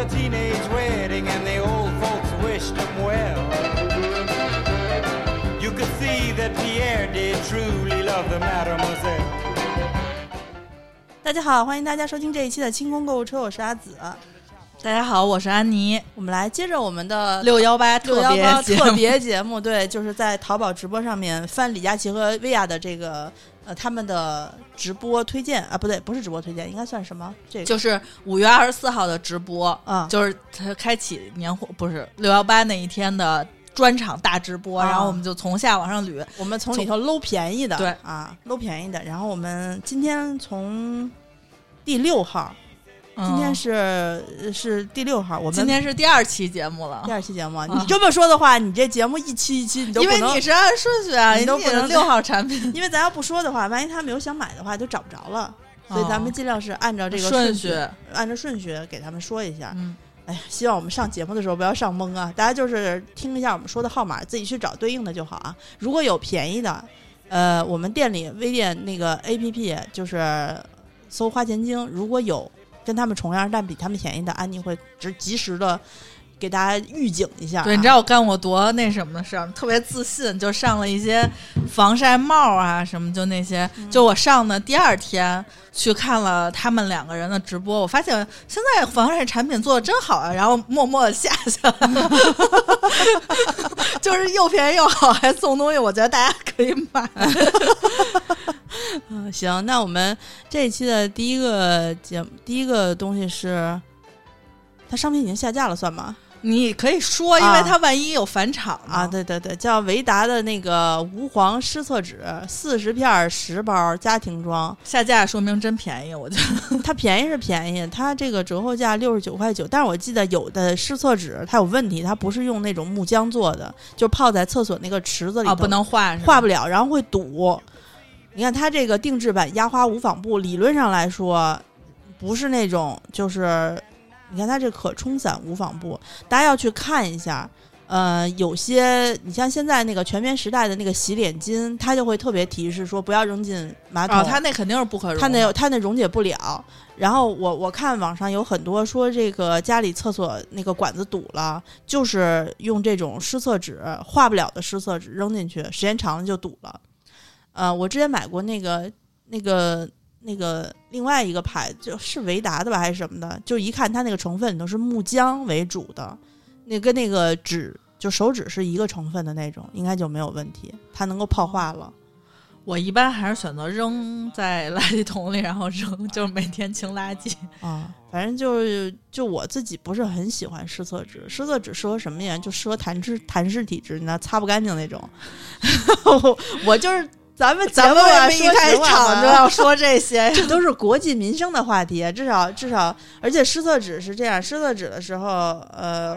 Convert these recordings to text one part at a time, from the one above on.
a teenage wedding and the old folks wished him well. You could see that Pierre did truly love the mademoiselle. 大家好，欢迎大家收听这一期的清空购物车，我是阿紫。大家好，我是安妮。我们来接着我们的六幺八特别特别节目，对，就是在淘宝直播上面翻李佳琦和薇娅的这个呃他们的直播推荐啊，不对，不是直播推荐，应该算什么？这个就是五月二十四号的直播，啊就是他开启年货，不是六幺八那一天的专场大直播，啊然后我们就从下往上捋。我们从里头搂便宜的，对啊，搂便宜的。然后我们今天从第六号，今天嗯是、呃是第六号，我们今天是第二期节目了第，二期节目。啊你这么说的话，你这节目一期一期你都因为你是按顺序啊，你都不能六号产品 因为咱要不说的话，万一他们有想买的话，就找不着了。所以咱们哦尽量是按照这个顺序，序。按照顺序给他们说一下。嗯，哎呀，希望我们上节目的时候不要上懵啊！大家就是听一下我们说的号码，自己去找对应的就好啊。如果有便宜的，呃，我们店里微店那个 APP 就是搜花钱精，如果有跟他们重样但比他们便宜的，安妮会只及时的给大家预警一下、啊。对，你知道我干过多那什么的事儿，特别自信，就上了一些防晒帽啊什么，就那些。嗯就我上的第二天去看了他们两个人的直播，我发现现在防晒产品做的真好啊，然后默默的下下来了，就是又便宜又好，还送东西，我觉得大家可以买。嗯，行，那我们这一期的第一个节目，第一个东西是，它商品已经下架了，算吗？你可以说，因为啊它万一有返场呢啊，，对对对，叫维达的那个无黄湿厕纸，四十片儿十包，家庭装。下架说明真便宜，我觉得。它便宜是便宜，它这个折后价六十九块九，但是我记得有的湿厕纸它有问题，它不是用那种木浆做的，就泡在厕所那个池子里头，啊，不能画是吧化不了，然后会堵。你看它这个定制版压花无纺布，理论上来说不是那种就是，你看它这可冲散无纺布，大家要去看一下。呃，有些你像现在那个全棉时代的那个洗脸巾，它就会特别提示说不要扔进马桶，哦，它那肯定是不可。它那它那溶解不了。然后我我看网上有很多说这个家里厕所那个管子堵了，就是用这种湿厕纸化不了的湿厕纸扔进去，时间长了就堵了。呃，我之前买过那个那个那个另外一个牌，就是维达的吧还是什么的，就一看它那个成分里头是木浆为主的，那跟那个纸就手指是一个成分的那种，应该就没有问题，它能够泡化了。我一般还是选择扔在垃圾桶里，然后扔，就是每天清垃圾。啊，反正就是就我自己不是很喜欢湿厕纸，湿厕纸适合什么呀？就适合痰湿痰湿体质，你知道擦不干净那种。我我就是咱们咱们一开场就要说这些呀？这都是国计民生的话题，至少至少，而且湿厕纸是这样，湿厕纸的时候，呃，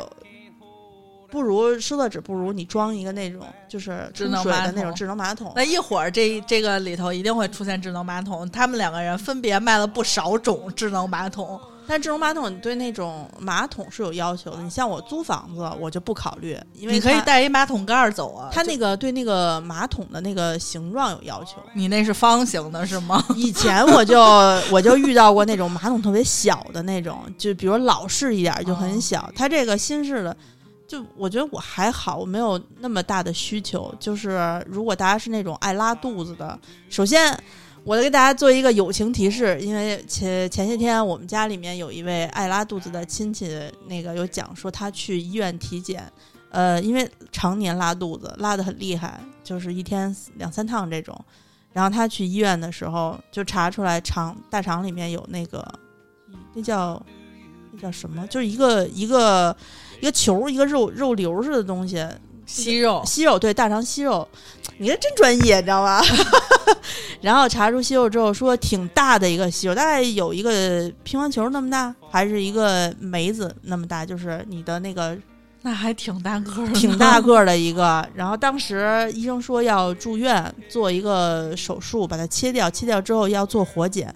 不如湿厕纸不如你装一个那种就是智冲水能的那种智能马桶。那一会儿这这个里头一定会出现智能马桶，他们两个人分别卖了不少种智能马桶。但智能马桶对那种马桶是有要求的，你像我租房子，我就不考虑，因为你可以带一马桶盖儿走啊。它那个对那个马桶的那个形状有要求。你那是方形的是吗？以前我就 我就遇到过那种马桶特别小的那种，就比如老式一点就很小。它这个新式的，就我觉得我还好，我没有那么大的需求。就是如果大家是那种爱拉肚子的，首先我来给大家做一个友情提示，因为前前些天我们家里面有一位爱拉肚子的亲戚，那个有讲说他去医院体检，呃，因为常年拉肚子，拉的很厉害，就是一天两三趟这种。然后他去医院的时候，就查出来肠大肠里面有那个，那叫那叫什么？就是一个一个一个球，一个肉肉瘤似的东西，息肉息肉，对，大肠息肉。你这真专业，你知道吗？然后查出息肉之后，说挺大的一个息肉，大概有一个乒乓球那么大，还是一个梅子那么大，就是你的那个那还挺大个儿，挺大个儿的一个。然后当时医生说要住院做一个手术，把它切掉，切掉之后要做活检。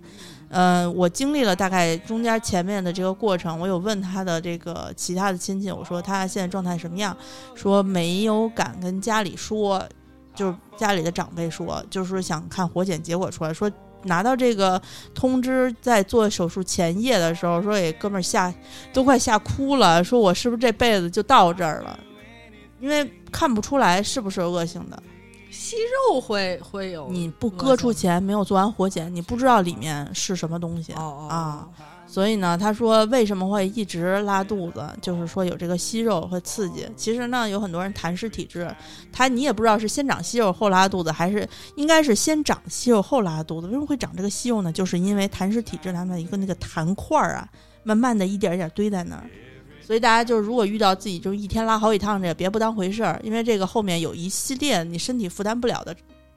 嗯、我经历了大概中间前面的这个过程，我有问他的这个其他的亲戚，我说他现在状态什么样，说没有敢跟家里说，就是家里的长辈说，就是想看活检结果出来，说拿到这个通知，在做手术前夜的时候，说给哥们儿吓都快吓哭了，说我是不是这辈子就到这儿了？因为看不出来是不是恶性的，息肉会会有你不割出前没有做完活检，你不知道里面是什么东西。啊所以呢，他说为什么会一直拉肚子，就是说有这个息肉会刺激。其实呢，有很多人痰湿体质，他你也不知道是先长息肉后拉肚子，还是应该是先长息肉后拉肚子。为什么会长这个息肉呢？就是因为痰湿体质他们一个那个痰块儿啊，慢慢的一点一点堆在那儿。所以大家就是如果遇到自己就一天拉好几趟这个，别不当回事儿，因为这个后面有一系列你身体负担不了的，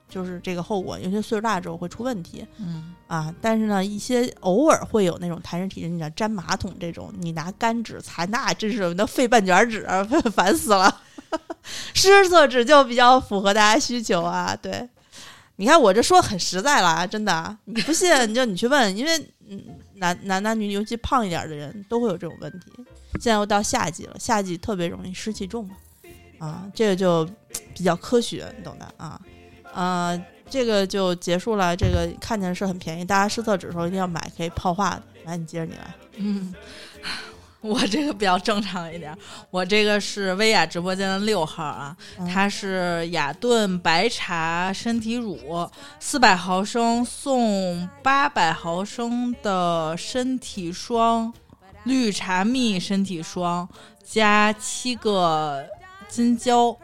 就是这个后果，尤其岁数大之后会出问题。嗯啊，但是呢，一些偶尔会有那种痰湿体质，你想粘马桶这种，你拿干纸擦，那真是那费半卷纸，烦死了。湿厕纸就比较符合大家需求啊。对，你看我这说很实在了啊，真的，你不信你就你去问，因为嗯，男男男女女，尤其胖一点的人都会有这种问题。现在又到夏季了，夏季特别容易湿气重嘛，啊，这个就比较科学，你懂的啊，呃。这个就结束了。这个看起来是很便宜，大家湿厕纸的时候一定要买，可以泡化的。来，你接着你来。嗯，我这个比较正常一点，我这个是薇娅直播间的六号啊，嗯它是雅顿白茶身体乳，四百毫升送八百毫升的身体霜，绿茶蜜身体霜加七个金胶。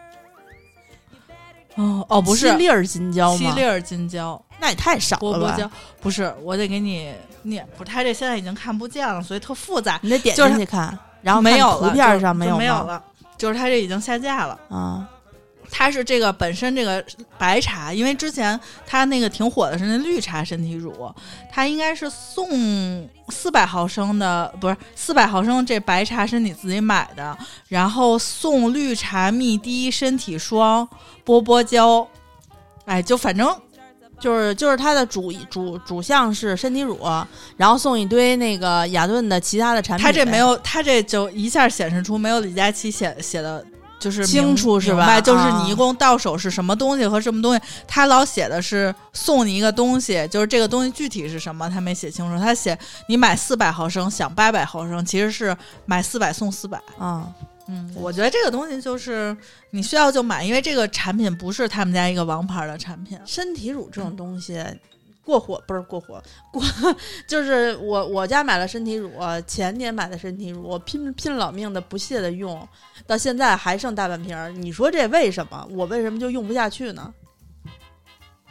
哦哦，不是七粒儿金胶吗？七粒儿金胶，那也太少了吧？波波胶不是，我得给你念，不是，它这现在已经看不见了，所以特复杂。你得点进去看，然后没有了图片上没有？没有了，就是它这已经下架了。啊，它是这个本身这个白茶，因为之前它那个挺火的是那绿茶身体乳，它应该是送四百毫升的，不是四百毫升这白茶是你自己买的，然后送绿茶蜜滴身体霜、波波胶，哎，就反正就是就是它的主主主项是身体乳，然后送一堆那个雅顿的其他的产品呗。它这没有，它这就一下显示出没有李佳琦写写的。就是清楚是吧就是啊你一共到手是什么东西和什么东西，他老写的是送你一个东西，就是这个东西具体是什么，他没写清楚。他写你买四百毫升，享八百毫升，其实是买四百送四百。啊，嗯，我觉得这个东西就是你需要就买，因为这个产品不是他们家一个王牌的产品。身体乳这种东西。过火不是过火，过 就是我我家买了身体乳，前年买的身体乳，我拼拼了老命的不懈的用，到现在还剩大半瓶儿。你说这为什么？我为什么就用不下去呢？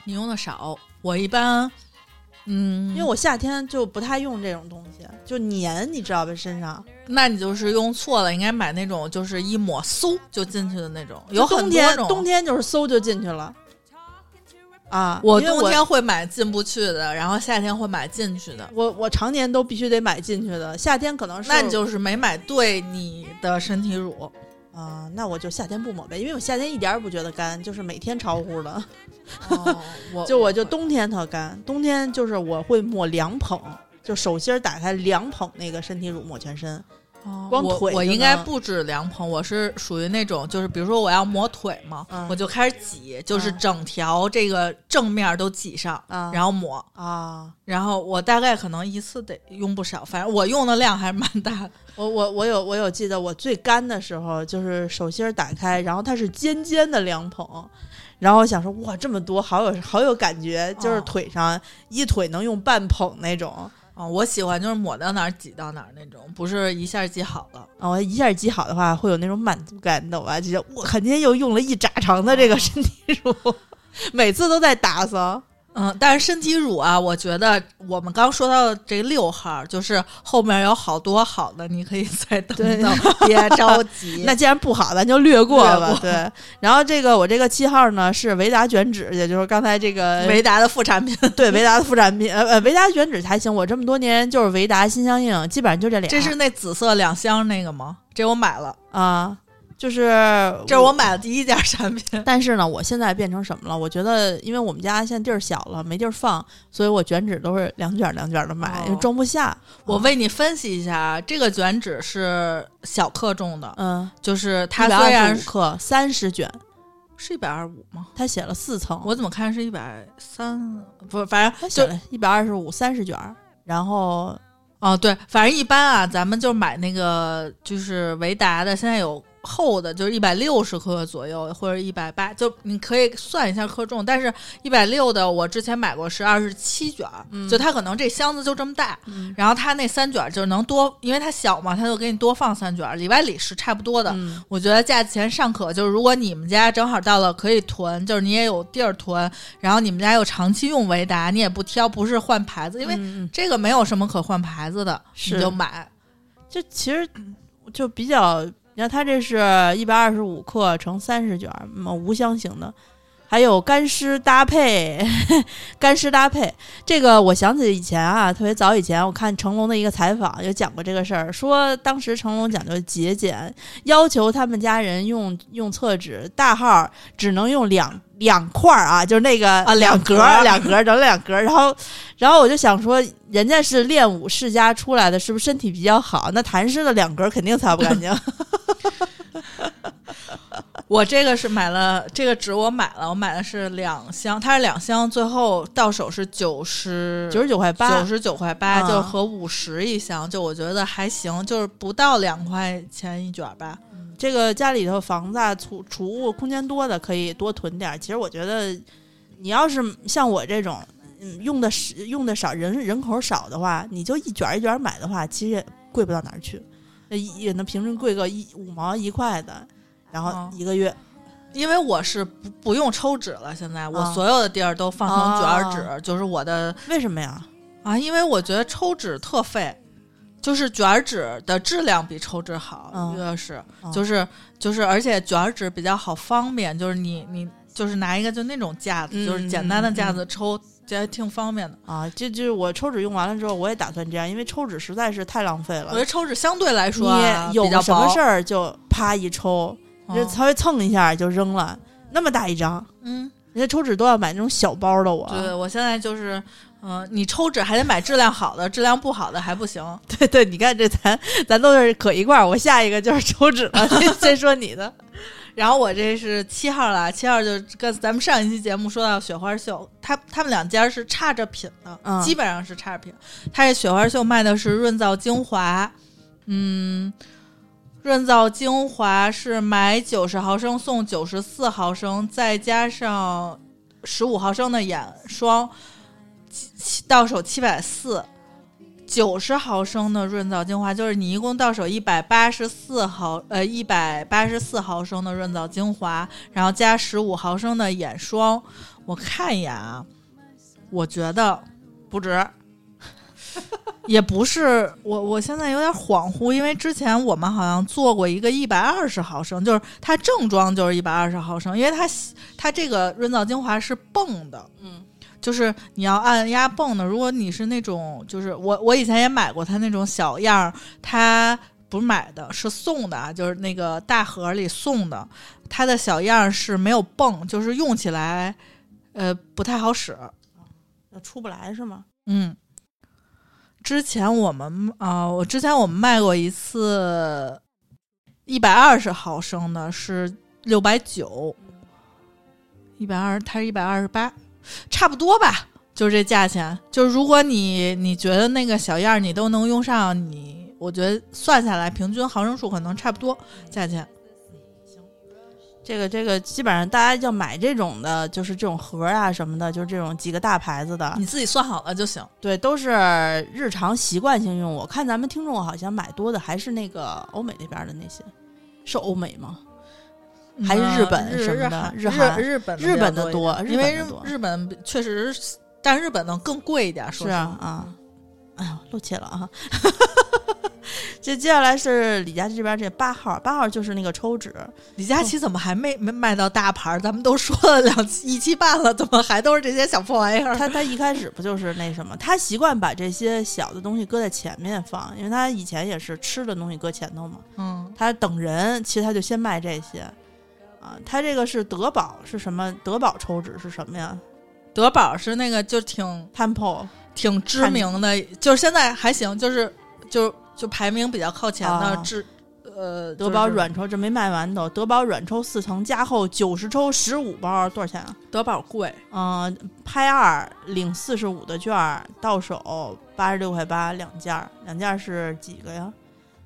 你用的少，我一般，嗯，因为我夏天就不太用这种东西，就黏，你知道吧？身上那你就是用错了，应该买那种就是一抹嗖就进去的那种，有冬很多种。天冬天就是嗖就进去了。啊，我冬天会买进不去的，然后夏天会买进去的。我我常年都必须得买进去的，夏天可能是那你就是没买对你的身体乳。啊、那我就夏天不抹呗，因为我夏天一点儿也不觉得干，就是每天潮乎的。哦，我 就我就冬天特干，冬天就是我会抹两捧，就手心儿打开两捧那个身体乳抹全身。光我腿就我应该不止凉棚，我是属于那种，就是比如说我要抹腿嘛，嗯我就开始挤，就是嗯整条这个正面都挤上，啊然后抹，啊，然后我大概可能一次得用不少，反正我用的量还是蛮大的。我我我有我有记得我最干的时候，就是手心打开，然后它是尖尖的凉棚，然后我想说哇这么多，好有好有感觉，就是哦腿上一腿能用半捧那种。啊、我喜欢就是抹到哪儿挤到哪儿那种，不是一下挤好了。啊，我一下挤好的话，会有那种满足感，你懂吧？就觉得我靠，今天又用了一扎长的这个身体乳，每次都在打扫。嗯，但是身体乳啊，我觉得我们刚说到的这六号，就是后面有好多好的，你可以再等等，别着急。那既然不好，咱就略过吧。过对，然后这个我这个七号呢是维达卷纸，也就是刚才这个 维达的副产品，对维达的副产品，呃呃，维达卷纸还行。我这么多年就是维达、心相印，基本上就这俩。这是那紫色两箱那个吗？这我买了，啊，就是这是我买的第一件产品。但是呢，我现在变成什么了？我觉得，因为我们家现在地儿小了，没地儿放，所以我卷纸都是两卷两卷的买，哦因为装不下。我为你分析一下啊，这个卷纸是小克重的，嗯，就是它虽然克，三十卷，是一百二十五吗？他写了四层，我怎么看是一百三？不是，反正就写了一百二十五三十卷儿，然后哦，对，反正一般啊，咱们就买那个就是维达的，现在有厚的，就是一百六十克左右，或者一百八，就你可以算一下克重。但是一百六的，我之前买过是二十七卷就它可能这箱子就这么大，嗯然后它那三卷儿就能多，因为它小嘛，它就给你多放三卷儿，里外里是差不多的。嗯我觉得价钱尚可，就是如果你们家正好到了可以囤，就是你也有地儿囤，然后你们家又长期用维达，你也不挑，不是换牌子，因为这个没有什么可换牌子的，是你就买。就其实就比较，你看它这是一百二十五克乘三十卷儿，嗯无香型的，还有干湿搭配，干湿搭配。这个我想起以前啊，特别早以前我看成龙的一个采访，有讲过这个事儿，说当时成龙讲究节俭，要求他们家人用用厕纸大号只能用两。两块儿啊，就是那个啊两格儿两格整两格儿，然后然后我就想说，人家是练武世家出来的，是不是身体比较好？那痰湿的两格儿肯定擦不干净。我这个是买了这个纸，我买了，我买的是两箱，它是两箱，最后到手是九十九十九块八九，十九块八，啊就合五十一箱，就我觉得还行，就是不到两块钱一卷吧。这个家里头房子啊储储物空间多的可以多囤点儿。其实我觉得，你要是像我这种，嗯，用的少用的少，人人口少的话，你就一卷儿一卷儿买的话，其实也贵不到哪儿去，那也能平均贵个一五毛一块的，然后哦一个月。因为我是不不用抽纸了，现在我啊所有的地儿都放成卷儿纸，就是我的为什么呀？啊，因为我觉得抽纸特费，就是卷儿纸的质量比抽纸好，嗯越是、嗯就是就是，而且卷儿纸比较好方便，就是你你就是拿一个就那种架子，嗯就是简单的架嗯子抽，觉得挺方便的。啊，这就是我抽纸用完了之后，我也打算这样，因为抽纸实在是太浪费了我觉。得抽纸相对来说、啊、你有什么事儿就啪一抽，就嗯稍微蹭一下就扔了，那么大一张，嗯，人家抽纸都要买那种小包的我。对我现在就是。嗯、你抽纸还得买质量好的，质量不好的还不行。对对，你看这咱咱都是搁一块儿，我下一个就是抽纸了。先说你的，然后我这是七号了，七号就跟咱们上一期节目说到雪花秀，他他们两家是差着品的，嗯基本上是差着品。他这雪花秀卖的是润燥精华，嗯，润燥精华是买九十毫升送九十四毫升，再加上十五毫升的眼霜，到手七百四。九十毫升的润燥精华，就是你一共到手一百八十四毫呃一百八十四毫升的润燥精华，然后加十五毫升的眼霜。我看一眼啊，我觉得不值。也不是我，我现在有点恍惚，因为之前我们好像做过一个一百二十毫升，就是它正装就是一百二十毫升，因为它它这个润燥精华是泵的，嗯，就是你要按压泵的。如果你是那种，就是我我以前也买过它那种小样儿，它不是买的，是送的啊，就是那个大盒里送的，它的小样儿是没有泵，就是用起来呃不太好使。出不来是吗？嗯，之前我们啊、我之前我们卖过一次一百二十毫升的，是六百九，一百二，它是一百二十八，差不多吧，就是这价钱。就是如果你你觉得那个小样你都能用上，你我觉得算下来平均毫升数可能差不多价钱。这个这个基本上大家要买这种的，就是这种盒啊什么的，就是这种几个大牌子的，你自己算好了就行。对，都是日常习惯性用。我看咱们听众好像买多的还是那个欧美那边的那些，是欧美吗？还是日本什么的日日韩日本日本的的多因为日日本确实是，但日本的更贵一点。说是啊啊，哎呦，漏气了啊！这接下来是李佳琦这边这八号，八号就是那个抽纸，李佳琦怎么还没没卖到大牌儿？咱们都说了两期一期半了，怎么还都是这些小破玩意儿？他他一开始不就是那什么？他习惯把这些小的东西搁在前面放，因为他以前也是吃的东西搁前头嘛。嗯，他等人，其实他就先卖这些啊。他这个是德宝是什么？德宝抽纸是什么呀德宝是那个就挺？Temple 挺知名的，就是现在还行，就是就就排名比较靠前的啊知、呃，德宝软抽这没卖完都，德宝软抽四层加厚九十抽十五包，多少钱啊？德宝贵，嗯、拍二领四十五的券儿，到手八十六块八两件儿，两件儿是几个呀？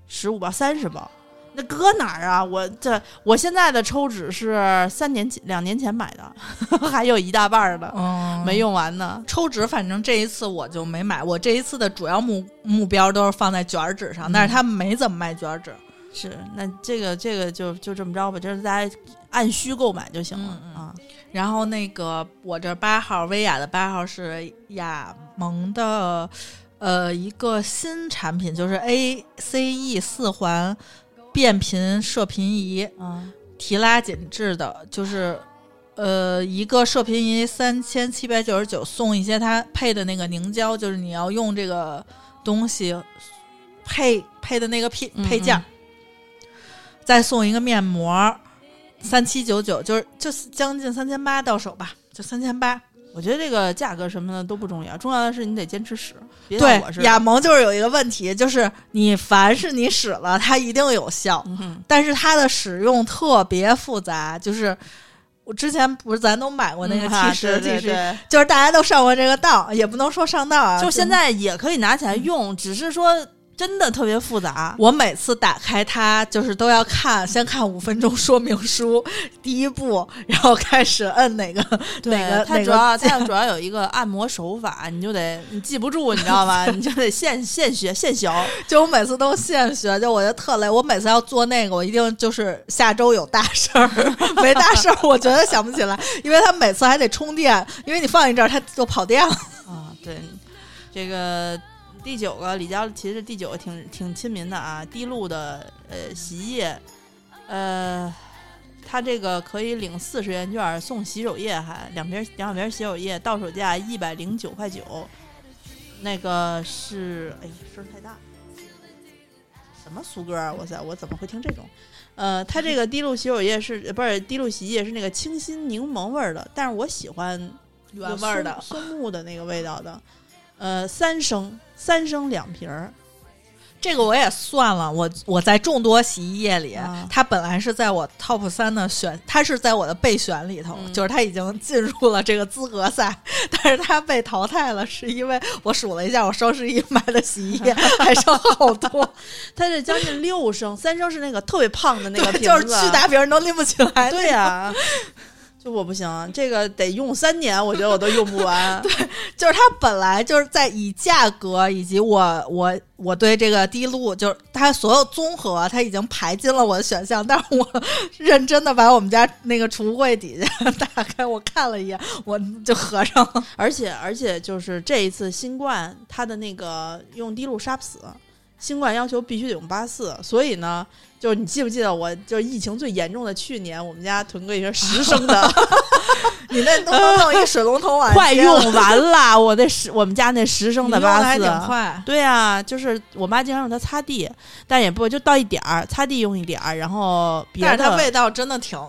十五包，三十包。那搁哪儿啊？我这我现在的抽纸是三年前、两年前买的，还有一大半儿的、嗯没用完呢。抽纸，反正这一次我就没买。我这一次的主要目目标都是放在卷儿纸上，嗯但是他们没怎么卖卷儿纸。是，那这个这个就就这么着吧，就是大家按需购买就行了、啊。然后那个我这八号薇娅的八号是雅萌的，呃，一个新产品，就是 ACE 四环变频射频仪，嗯，提拉紧致的，就是呃一个射频仪三千七百九十九，送一些它配的那个凝胶，就是你要用这个东西配配的那个配嗯配件儿，再送一个面膜，三七九九，就是就是将近三千八到手吧，就三千八。我觉得这个价格什么的都不重要，重要的是你得坚持使。别对。雅萌就是有一个问题，就是你凡是你使了，它一定有效，嗯，但是它的使用特别复杂，就是。我之前不是咱都买过那个 T 十、对 T 十，就是大家都上过这个当，也不能说上当啊。就现在也可以拿起来用，只是说真的特别复杂。我每次打开它，就是都要看，先看五分钟说明书，第一步，然后开始摁哪个哪个它主要个它主要有一个按摩手法，你就得 你记不住，你知道吗？你就得现现学现学。就我每次都现学，就我觉得特累。我每次要做那个，我一定就是下周有大事儿，没大事儿我觉得想不起来，因为它每次还得充电，因为你放一阵儿它就跑电了。啊，对，这个第九个李佳其实第九个挺挺亲民的啊，滴露的呃洗衣液，呃，它这个可以领四十元券送洗手液还，两瓶两小瓶洗手液到手价一百零九块九，那个是哎呀声太大。什么苏歌啊！哇塞，我怎么会听这种？呃，它这个滴露洗手液是 不是滴露洗衣液是那个清新柠檬味儿的，但是我喜欢原味儿的松木的那个味道的，呃，三升三升两瓶儿，这个我也算了，我我在众多洗衣液里，啊它本来是在我 top 三的选，它是在我的备选里头，嗯就是它已经进入了这个资格赛，但是它被淘汰了，是因为我数了一下，我双十一买的洗衣液 还剩好多，它是将近六升，三升是那个特别胖的那个瓶子，就是巨大瓶儿都拎不起来。对呀、就我不行，这个得用三年，我觉得我都用不完。对，就是它本来就是在以价格以及我我我对这个滴露，就是它所有综合，它已经排进了我的选项。但是我认真的把我们家那个储物柜底下打开，我看了一眼，我就合上了。而且而且就是这一次新冠，它的那个用滴露杀不死，新冠要求必须得用八四，所以呢。就是你记不记得我就是疫情最严重的去年，我们家囤过一瓶十升的，你那都能弄一水龙头碗，快用完了。我那十我们家那十升的八四还挺，快。对啊，就是我妈经常用它擦地，但也不就倒一点儿，擦地用一点儿，然后别但是它的味道真的挺。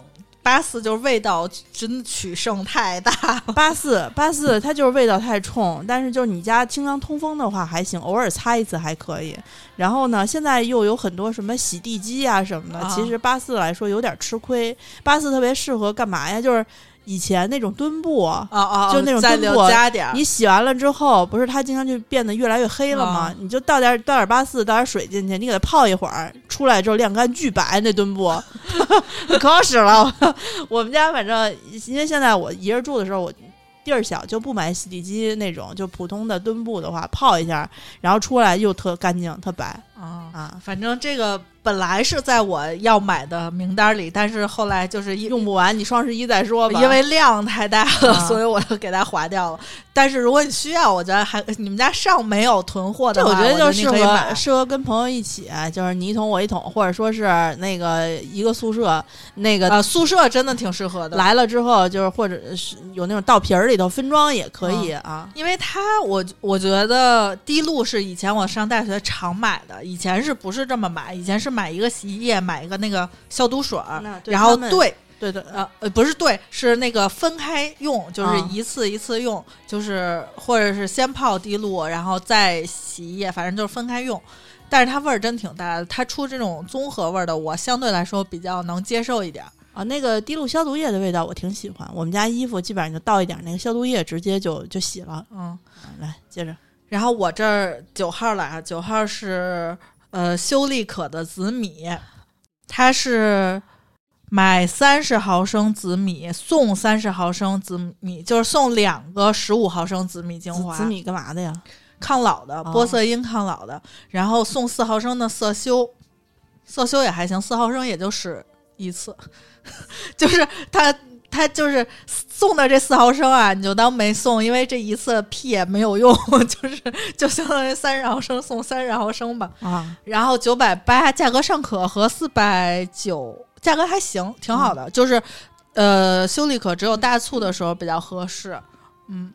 八四就是味道真的取胜太大了，八四八四它就是味道太冲，但是就是你家经常通风的话还行，偶尔擦一次还可以。然后呢，现在又有很多什么洗地机啊什么的，啊其实八四来说有点吃亏。八四特别适合干嘛呀？就是以前那种墩布。哦哦，就那种墩布加点你洗完了之后，不是它经常就变得越来越黑了吗？啊你就倒点倒点八四，倒点水进去，你给它泡一会儿，出来之后晾干巨白那墩布，可好使了。我们家反正因为现在我一人住的时候，我地儿小，就不买洗地机那种，就普通的墩布的话，泡一下，然后出来又特干净、特白啊。啊，反正这个本来是在我要买的名单里，但是后来就是用不完，你双十一再说吧。因为量太大了，啊 所以我就给它划掉了。但是如果你需要，我觉得还你们家上没有囤货的这话，我我觉得就适你可以买合。适合跟朋友一起，就是你一桶我一桶，或者说是那个一个宿舍那个啊，宿舍真的挺适合的，来了之后，就是或者是有那种倒瓶儿里头分装也可以啊。因为它我我觉得滴露是以前我上大学常买的，以前是不是这么买？以前是买一个洗衣液，买一个那个消毒水然后兑。对对，呃呃，不是兑，是那个分开用，就是啊一次一次用，就是或者是先泡滴露，然后再洗衣液，反正就是分开用。但是它味儿真挺大的。它出这种综合味儿的，我相对来说比较能接受一点儿。啊，那个滴露消毒液的味道我挺喜欢。我们家衣服基本上就倒一点那个消毒液，直接就就洗了。嗯，啊来，接着然后我这儿九号来啊，九号是呃修丽可的紫米，它是买三十毫升紫米送三十毫升紫米，就是送两个十五毫升紫米精华，紫紫米干嘛的呀？抗老的，哦。玻色因抗老的，然后送四毫升的色修，色修也还行，四毫升也就使一次，就是它它就是送的这四毫升啊，你就当没送，因为这一次屁也没有用，就是就相当于三十毫升送三十毫升吧，啊，然后九百八价格尚可，和四百九价格还行，挺好的，就是呃修丽可只有大促的时候比较合适，嗯，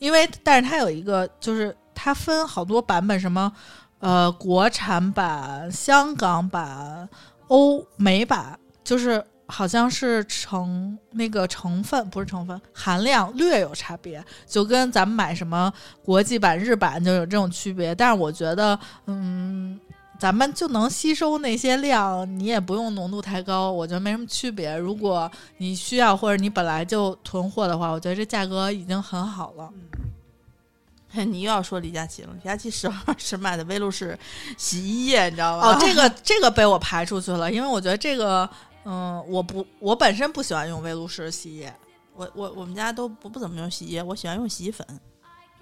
因为但是它有一个就是它分好多版本，什么呃国产版、香港版、欧美版，就是好像是成那个成分不是成分含量略有差别，就跟咱们买什么国际版、日版就有这种区别。但是我觉得，嗯，咱们就能吸收那些量，你也不用浓度太高，我觉得没什么区别。如果你需要或者你本来就囤货的话，我觉得这价格已经很好了。嘿 你又要说李佳琦了。李佳琦十号是卖的威露士洗衣液，你知道吗？哦，这个这个被我排出去了，因为我觉得这个，嗯，我不，我本身不喜欢用威露士洗衣液。我我我们家都不不怎么用洗衣液，我喜欢用洗衣粉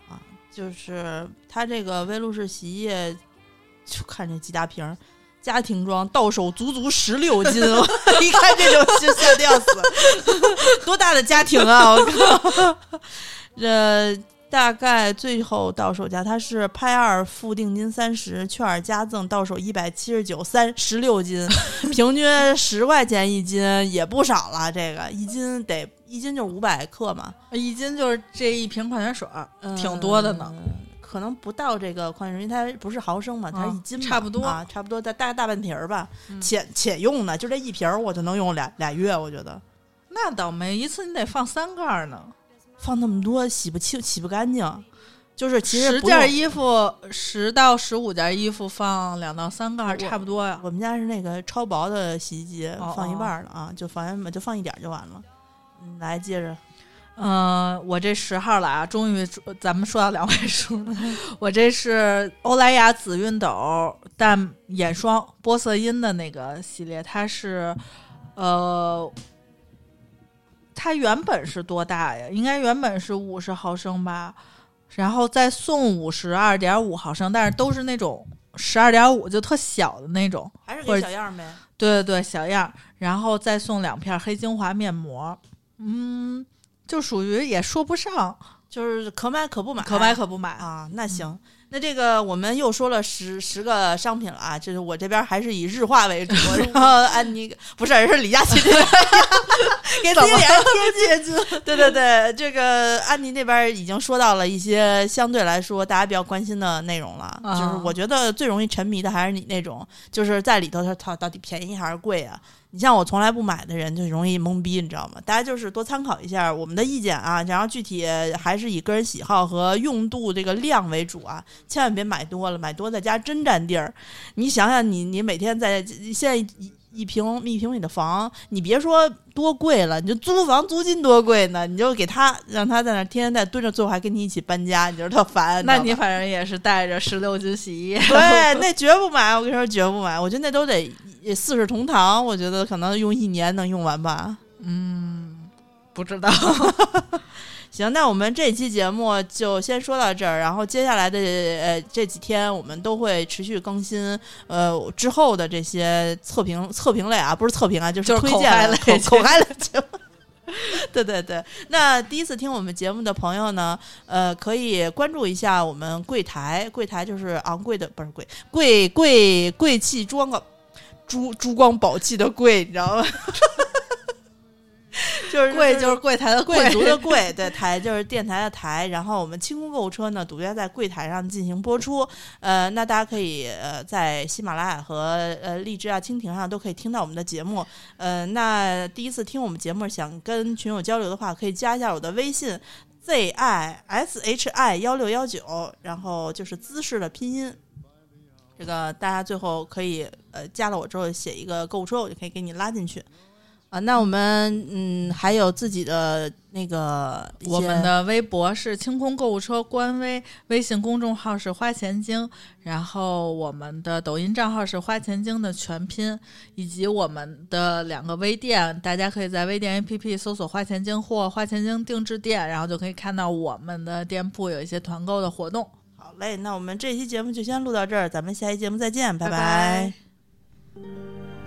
啊，就是它这个威露士洗衣液，就看这几大瓶，家庭装到手足足十六斤，我一看这就就吓得要死，多大的家庭啊！我靠，这。大概最后到手价，它是拍二付定金三十，券儿加赠到手一百七十九，三十六斤，平均十块钱一斤，也不少了。这个一斤得一斤就是五百克嘛，一斤就是这一瓶矿泉水儿，嗯挺多的呢。可能不到这个矿泉水，因为它不是毫升嘛，它是一斤嘛、差不多啊，差不多大大概大半瓶儿吧。嗯且且用呢，就这一瓶儿我就能用俩俩月，我觉得那倒没，一次你得放三盖儿呢。放那么多洗不清洗不干净，就是其实十件衣服，十到十五件衣服放两到三盖儿，差不多呀。我们家是那个超薄的洗衣机，哦放一半儿了啊，就放就放一点儿就完了。嗯，来接着，嗯、我这十号了啊，终于咱们说到两位数了。我这是欧莱雅紫熨斗淡眼霜玻色因的那个系列，它是呃，它原本是多大呀？应该原本是五十毫升吧，然后再送五十二点五毫升，但是都是那种十二点五就特小的那种。还是给小样儿呗。对对对，小样儿，然后再送两片黑精华面膜，嗯，就属于也说不上，就是可买可不买，可买可不买。啊。那行，那这个我们又说了十十个商品了啊，就是我这边还是以日化为主，然后安妮不是是李佳琦这边 给脸上贴 金。对对对，这个安妮这边已经说到了一些相对来说大家比较关心的内容了，啊就是我觉得最容易沉迷的还是你那种，就是在里头它它到底便宜还是贵啊？你像我从来不买的人就容易懵逼，你知道吗？大家就是多参考一下我们的意见啊，然后具体还是以个人喜好和用度这个量为主啊，千万别买多了，买多在家真占地儿。你想想你，你每天在现在一一平一平米的房，你别说多贵了，你就租房租金多贵呢，你就给他让他在那儿天天在蹲着，最后还跟你一起搬家，你就是特烦。那你反正也是带着十六斤洗衣液，对，那绝不买，我跟你说绝不买，我觉得那都得四世同堂，我觉得可能用一年能用完吧。嗯，不知道。行，那我们这期节目就先说到这儿，然后接下来的呃这几天我们都会持续更新呃之后的这些测评测评类啊，不是测评啊，就是推荐类口口嗨类节目。对对对，那第一次听我们节目的朋友呢，呃，可以关注一下我们柜台，柜台就是昂贵的，不是贵贵贵贵气珠光珠珠光宝气的贵，你知道吗？就是贵就是柜台的贵族的贵，对台就是电台的台。然后我们清空购物车呢，独家在柜台上进行播出。呃，那大家可以呃在喜马拉雅和呃荔枝啊、蜻蜓上都可以听到我们的节目。呃，那第一次听我们节目，想跟群友交流的话，可以加一下我的微信 z i s h i 幺六幺九，然后就是姿势的拼音。这个大家最后可以呃加了我之后写一个购物车，我就可以给你拉进去。啊，那我们嗯还有自己的那个我们的微博是清空购物车官微，微信公众号是花钱精，然后我们的抖音账号是花钱精的全拼，以及我们的两个微店，大家可以在微店 APP 搜索“花钱精”或“花钱精定制店”，然后就可以看到我们的店铺有一些团购的活动。好嘞，那我们这期节目就先录到这儿，咱们下期节目再见，拜拜拜